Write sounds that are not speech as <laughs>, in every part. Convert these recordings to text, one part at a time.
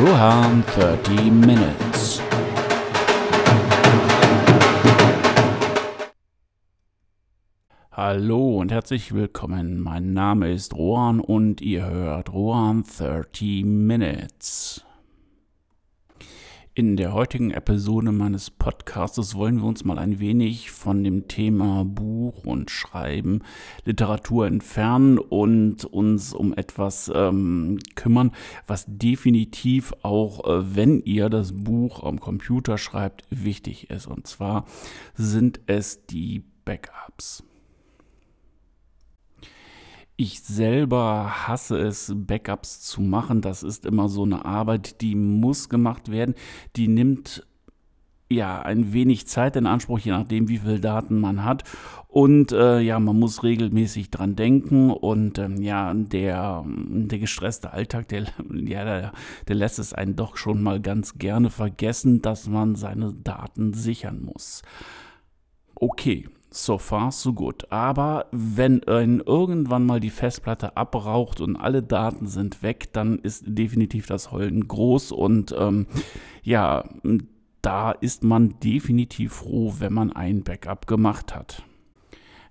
Ruhan 30 Minutes. Hallo und herzlich willkommen. Mein Name ist Rohan und ihr hört Rohan 30 Minutes. In der heutigen Episode meines Podcasts wollen wir uns mal ein wenig von dem Thema Buch und Schreiben, Literatur entfernen und uns um etwas ähm, kümmern, was definitiv auch, äh, wenn ihr das Buch am Computer schreibt, wichtig ist. Und zwar sind es die Backups. Ich selber hasse es, Backups zu machen. Das ist immer so eine Arbeit, die muss gemacht werden. Die nimmt ja ein wenig Zeit in Anspruch, je nachdem, wie viele Daten man hat. Und äh, ja, man muss regelmäßig dran denken. Und ähm, ja, der, der gestresste Alltag, der, <laughs> ja, der, der lässt es einen doch schon mal ganz gerne vergessen, dass man seine Daten sichern muss. Okay, so far, so good. Aber wenn irgendwann mal die Festplatte abraucht und alle Daten sind weg, dann ist definitiv das Heulen groß und ähm, ja, da ist man definitiv froh, wenn man ein Backup gemacht hat.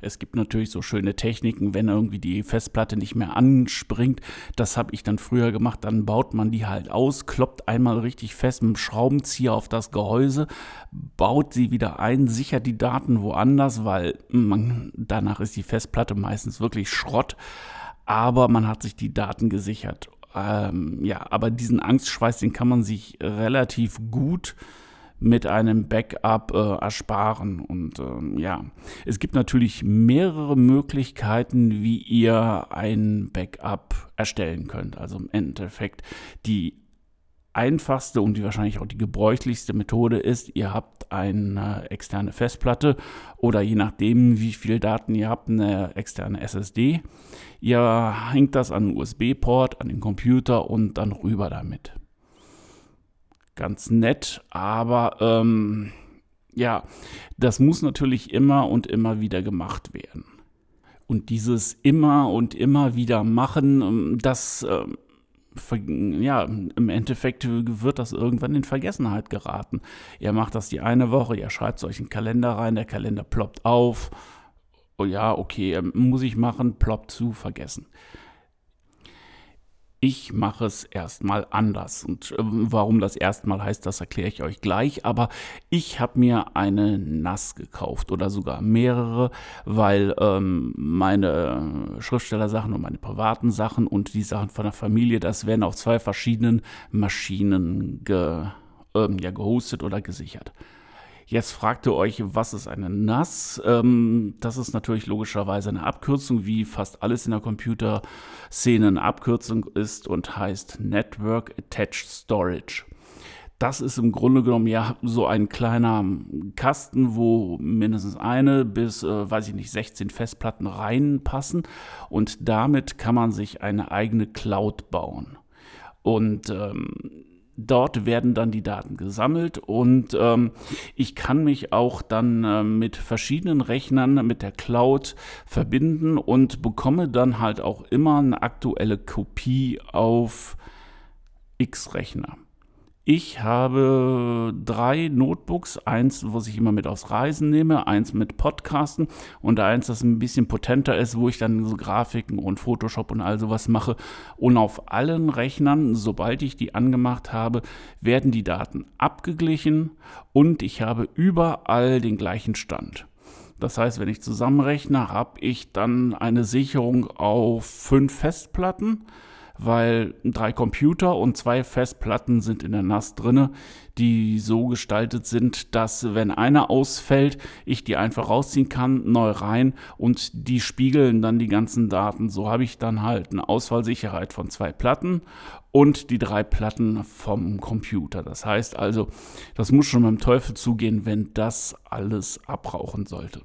Es gibt natürlich so schöne Techniken, wenn irgendwie die Festplatte nicht mehr anspringt. Das habe ich dann früher gemacht. Dann baut man die halt aus, kloppt einmal richtig fest mit dem Schraubenzieher auf das Gehäuse, baut sie wieder ein, sichert die Daten woanders, weil man, danach ist die Festplatte meistens wirklich Schrott. Aber man hat sich die Daten gesichert. Ähm, ja, aber diesen Angstschweiß, den kann man sich relativ gut äh, mit einem Backup äh, ersparen. Und ähm, ja, es gibt natürlich mehrere Möglichkeiten, wie ihr ein Backup erstellen könnt. Also im Endeffekt die einfachste und die wahrscheinlich auch die gebräuchlichste Methode ist, ihr habt eine externe Festplatte oder je nachdem, wie viel Daten ihr habt, eine externe SSD. Ihr hängt das an den USB-Port, an den Computer und dann rüber damit ganz nett, aber ähm, ja, das muss natürlich immer und immer wieder gemacht werden. Und dieses immer und immer wieder machen, ähm, das, äh, ja, im Endeffekt wird das irgendwann in Vergessenheit geraten. Ihr macht das die eine Woche, ihr schreibt euch einen Kalender rein, der Kalender ploppt auf. Oh ja, okay, ähm, muss ich machen, ploppt zu, vergessen. Ich mache es erstmal anders. Und äh, warum das erstmal heißt, das erkläre ich euch gleich. Aber ich habe mir eine NAS gekauft oder sogar mehrere, weil ähm, meine Schriftstellersachen und meine privaten Sachen und die Sachen von der Familie, das werden auf zwei verschiedenen Maschinen ge, ähm, ja, gehostet oder gesichert. Jetzt fragt ihr euch, was ist eine NAS? Ähm, das ist natürlich logischerweise eine Abkürzung, wie fast alles in der Computerszene eine Abkürzung ist und heißt Network Attached Storage. Das ist im Grunde genommen ja so ein kleiner Kasten, wo mindestens eine bis, äh, weiß ich nicht, 16 Festplatten reinpassen. Und damit kann man sich eine eigene Cloud bauen. Und ähm, Dort werden dann die Daten gesammelt und ähm, ich kann mich auch dann äh, mit verschiedenen Rechnern mit der Cloud verbinden und bekomme dann halt auch immer eine aktuelle Kopie auf X-Rechner. Ich habe drei Notebooks, eins, was ich immer mit aufs Reisen nehme, eins mit Podcasten und eins, das ein bisschen potenter ist, wo ich dann so Grafiken und Photoshop und all sowas mache. Und auf allen Rechnern, sobald ich die angemacht habe, werden die Daten abgeglichen und ich habe überall den gleichen Stand. Das heißt, wenn ich zusammenrechne, habe ich dann eine Sicherung auf fünf Festplatten weil drei Computer und zwei Festplatten sind in der NAS drinne, die so gestaltet sind, dass wenn einer ausfällt, ich die einfach rausziehen kann, neu rein und die spiegeln dann die ganzen Daten. So habe ich dann halt eine Ausfallsicherheit von zwei Platten und die drei Platten vom Computer. Das heißt also, das muss schon beim Teufel zugehen, wenn das alles abrauchen sollte.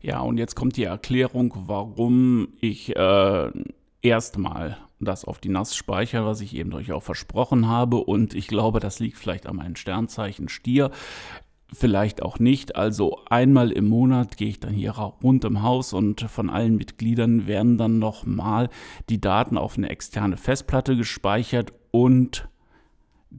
Ja, und jetzt kommt die Erklärung, warum ich äh, erstmal das auf die NAS speichere, was ich eben euch auch versprochen habe. Und ich glaube, das liegt vielleicht an meinem Sternzeichen Stier. vielleicht auch nicht. Also einmal im Monat gehe ich dann hier rund im Haus und von allen Mitgliedern werden dann nochmal die Daten auf eine externe Festplatte gespeichert und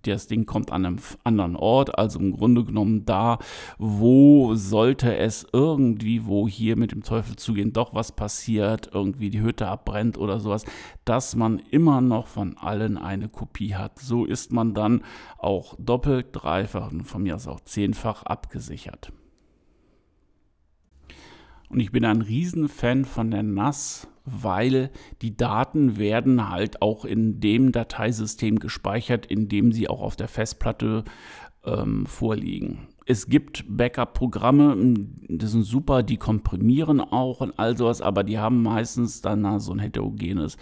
das Ding kommt an einem anderen Ort, also im Grunde genommen da, wo sollte es irgendwie, wo hier mit dem Teufel zugehen, doch was passiert, irgendwie die Hütte abbrennt oder sowas, dass man immer noch von allen eine Kopie hat. So ist man dann auch doppelt, dreifach und von mir aus auch zehnfach abgesichert. Und ich bin ein Riesenfan von der NAS, weil die Daten werden halt auch in dem Dateisystem gespeichert, in dem sie auch auf der Festplatte ähm, vorliegen. Es gibt Backup-Programme, die sind super, die komprimieren auch und all sowas, aber die haben meistens dann so ein heterogenes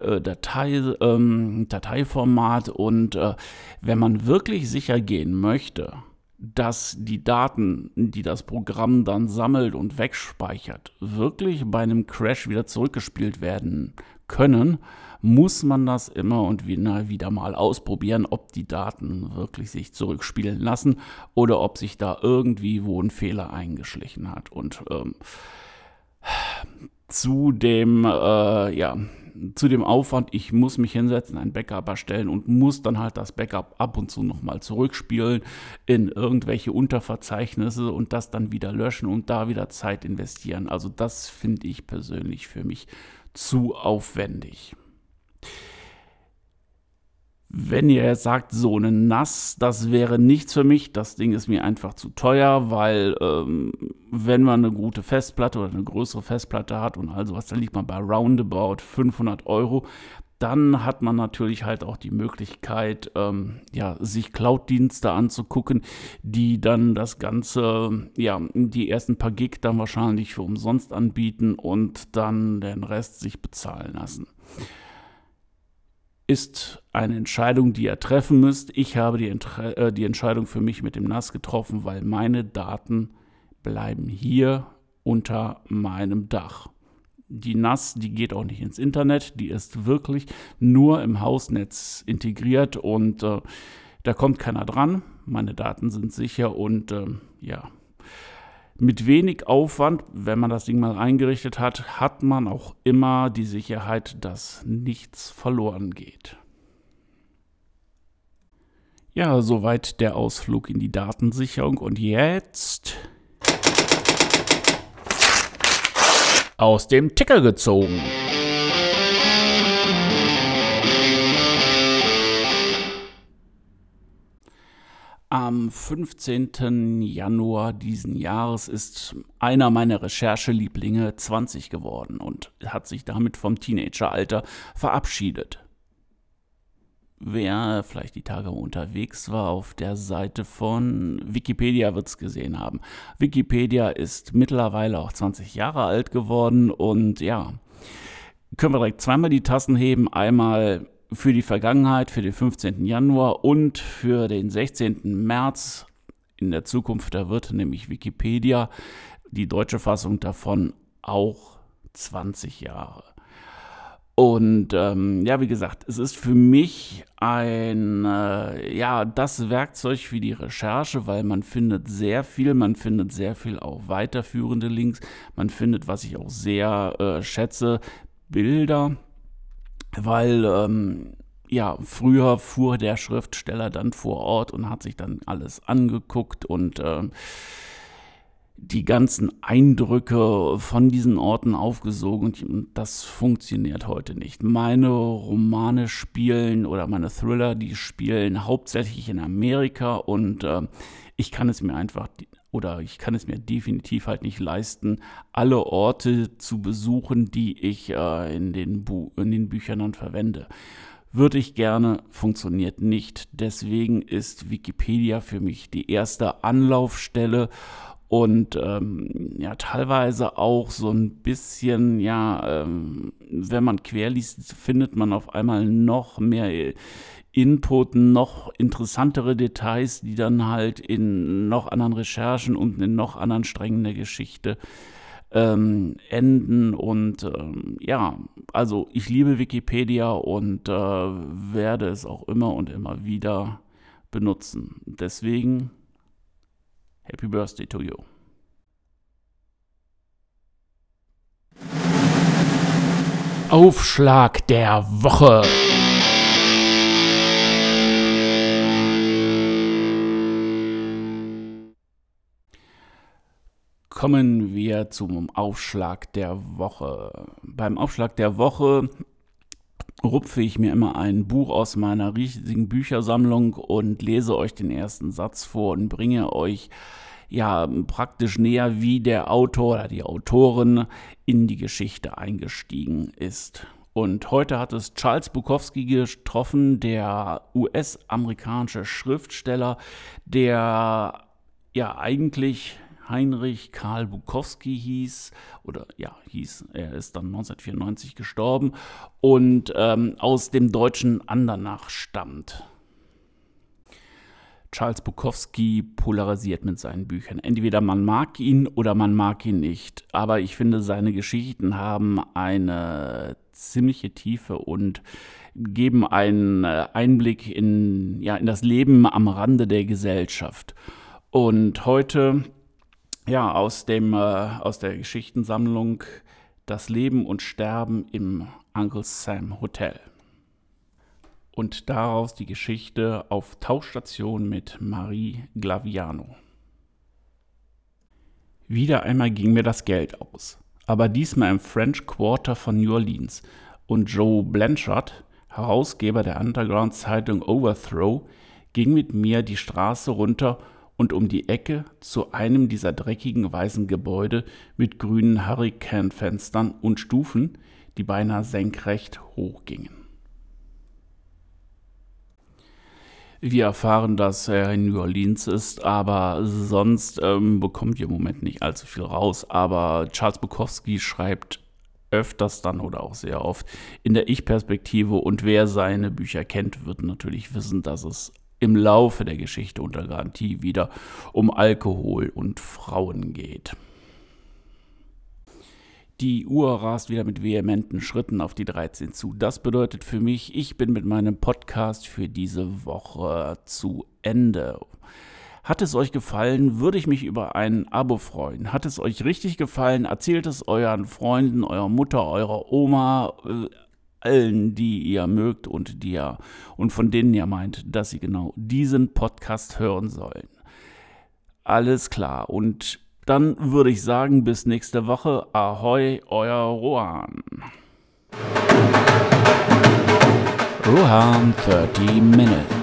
äh, Datei, ähm, Dateiformat und äh, wenn man wirklich sicher gehen möchte, dass die Daten, die das Programm dann sammelt und wegspeichert, wirklich bei einem Crash wieder zurückgespielt werden können, muss man das immer und wieder mal ausprobieren, ob die Daten wirklich sich zurückspielen lassen oder ob sich da irgendwie wo ein Fehler eingeschlichen hat. Und ähm, zu dem, äh, ja, zu dem Aufwand, ich muss mich hinsetzen, ein Backup erstellen und muss dann halt das Backup ab und zu nochmal zurückspielen in irgendwelche Unterverzeichnisse und das dann wieder löschen und da wieder Zeit investieren. Also das finde ich persönlich für mich zu aufwendig. Wenn ihr jetzt sagt, so eine NAS, das wäre nichts für mich, das Ding ist mir einfach zu teuer, weil ähm, wenn man eine gute Festplatte oder eine größere Festplatte hat und also was, dann liegt man bei roundabout 500 Euro. Dann hat man natürlich halt auch die Möglichkeit, ähm, ja, sich Cloud-Dienste anzugucken, die dann das Ganze, ja, die ersten paar Gig dann wahrscheinlich für umsonst anbieten und dann den Rest sich bezahlen lassen ist eine Entscheidung, die ihr treffen müsst. Ich habe die, äh, die, Entscheidung für mich mit dem NAS getroffen, weil meine Daten bleiben hier unter meinem Dach. Die NAS, die geht auch nicht ins Internet, die ist wirklich nur im Hausnetz integriert und äh, da kommt keiner dran. Meine Daten sind sicher und äh, ja, mit wenig Aufwand, wenn man das Ding mal eingerichtet hat, hat man auch immer die Sicherheit, dass nichts verloren geht. Ja, soweit der Ausflug in die Datensicherung und jetzt aus dem Ticker gezogen. Am 15. Januar diesen Jahres ist einer meiner Recherchelieblinge 20 geworden und hat sich damit vom Teenageralter verabschiedet. Wer vielleicht die Tage unterwegs war auf der Seite von Wikipedia wird es gesehen haben. Wikipedia ist mittlerweile auch 20 Jahre alt geworden und ja, können wir direkt zweimal die Tassen heben. Einmal für die Vergangenheit, für den 15. Januar und für den 16. März in der Zukunft. Da wird nämlich Wikipedia, die deutsche Fassung davon, auch 20 Jahre. Und ähm, ja, wie gesagt, es ist für mich ein, äh, ja, das Werkzeug für die Recherche, weil man findet sehr viel, man findet sehr viel auch weiterführende Links, man findet, was ich auch sehr äh, schätze, Bilder weil ähm, ja, früher fuhr der Schriftsteller dann vor Ort und hat sich dann alles angeguckt und äh, die ganzen Eindrücke von diesen Orten aufgesogen und das funktioniert heute nicht. Meine Romane spielen oder meine Thriller, die spielen hauptsächlich in Amerika und äh, ich kann es mir einfach oder ich kann es mir definitiv halt nicht leisten, alle Orte zu besuchen, die ich äh, in, den in den Büchern dann verwende. Würde ich gerne, funktioniert nicht. Deswegen ist Wikipedia für mich die erste Anlaufstelle und ähm, ja, teilweise auch so ein bisschen, ja, ähm, wenn man querliest, findet man auf einmal noch mehr Input, noch interessantere Details, die dann halt in noch anderen Recherchen und in noch anderen Strängen der Geschichte ähm, enden. Und ähm, ja, also ich liebe Wikipedia und äh, werde es auch immer und immer wieder benutzen. Deswegen Happy Birthday to you. Aufschlag der Woche. Kommen wir zum Aufschlag der Woche. Beim Aufschlag der Woche rupfe ich mir immer ein Buch aus meiner riesigen Büchersammlung und lese euch den ersten Satz vor und bringe euch ja praktisch näher, wie der Autor oder die Autorin in die Geschichte eingestiegen ist. Und heute hat es Charles Bukowski getroffen, der US-amerikanische Schriftsteller, der ja eigentlich Heinrich Karl Bukowski hieß, oder ja, hieß, er ist dann 1994 gestorben und ähm, aus dem deutschen Andernach stammt. Charles Bukowski polarisiert mit seinen Büchern. Entweder man mag ihn oder man mag ihn nicht. Aber ich finde, seine Geschichten haben eine ziemliche Tiefe und geben einen äh, Einblick in, ja, in das Leben am Rande der Gesellschaft. Und heute, ja, aus, dem, äh, aus der Geschichtensammlung Das Leben und Sterben im Uncle Sam Hotel und daraus die Geschichte auf Tauchstation mit Marie Glaviano. Wieder einmal ging mir das Geld aus, aber diesmal im French Quarter von New Orleans und Joe Blanchard, Herausgeber der Underground-Zeitung Overthrow, ging mit mir die Straße runter und um die Ecke zu einem dieser dreckigen weißen Gebäude mit grünen Hurricane-Fenstern und Stufen, die beinahe senkrecht hochgingen. Wir erfahren, dass er in New Orleans ist, aber sonst ähm, bekommt ihr im Moment nicht allzu viel raus. Aber Charles Bukowski schreibt öfters dann oder auch sehr oft in der Ich-Perspektive und wer seine Bücher kennt, wird natürlich wissen, dass es im Laufe der Geschichte unter Garantie wieder um Alkohol und Frauen geht. Die Uhr rast wieder mit vehementen Schritten auf die 13 zu. Das bedeutet für mich, ich bin mit meinem Podcast für diese Woche zu Ende. Hat es euch gefallen, würde ich mich über ein Abo freuen. Hat es euch richtig gefallen, erzählt es euren Freunden, eurer Mutter, eurer Oma, äh, allen, die ihr mögt und die ihr und von denen ihr meint, dass sie genau diesen Podcast hören sollen. Alles klar und dann würde ich sagen, bis nächste Woche. Ahoi, euer Rohan. Rohan 30 Minutes.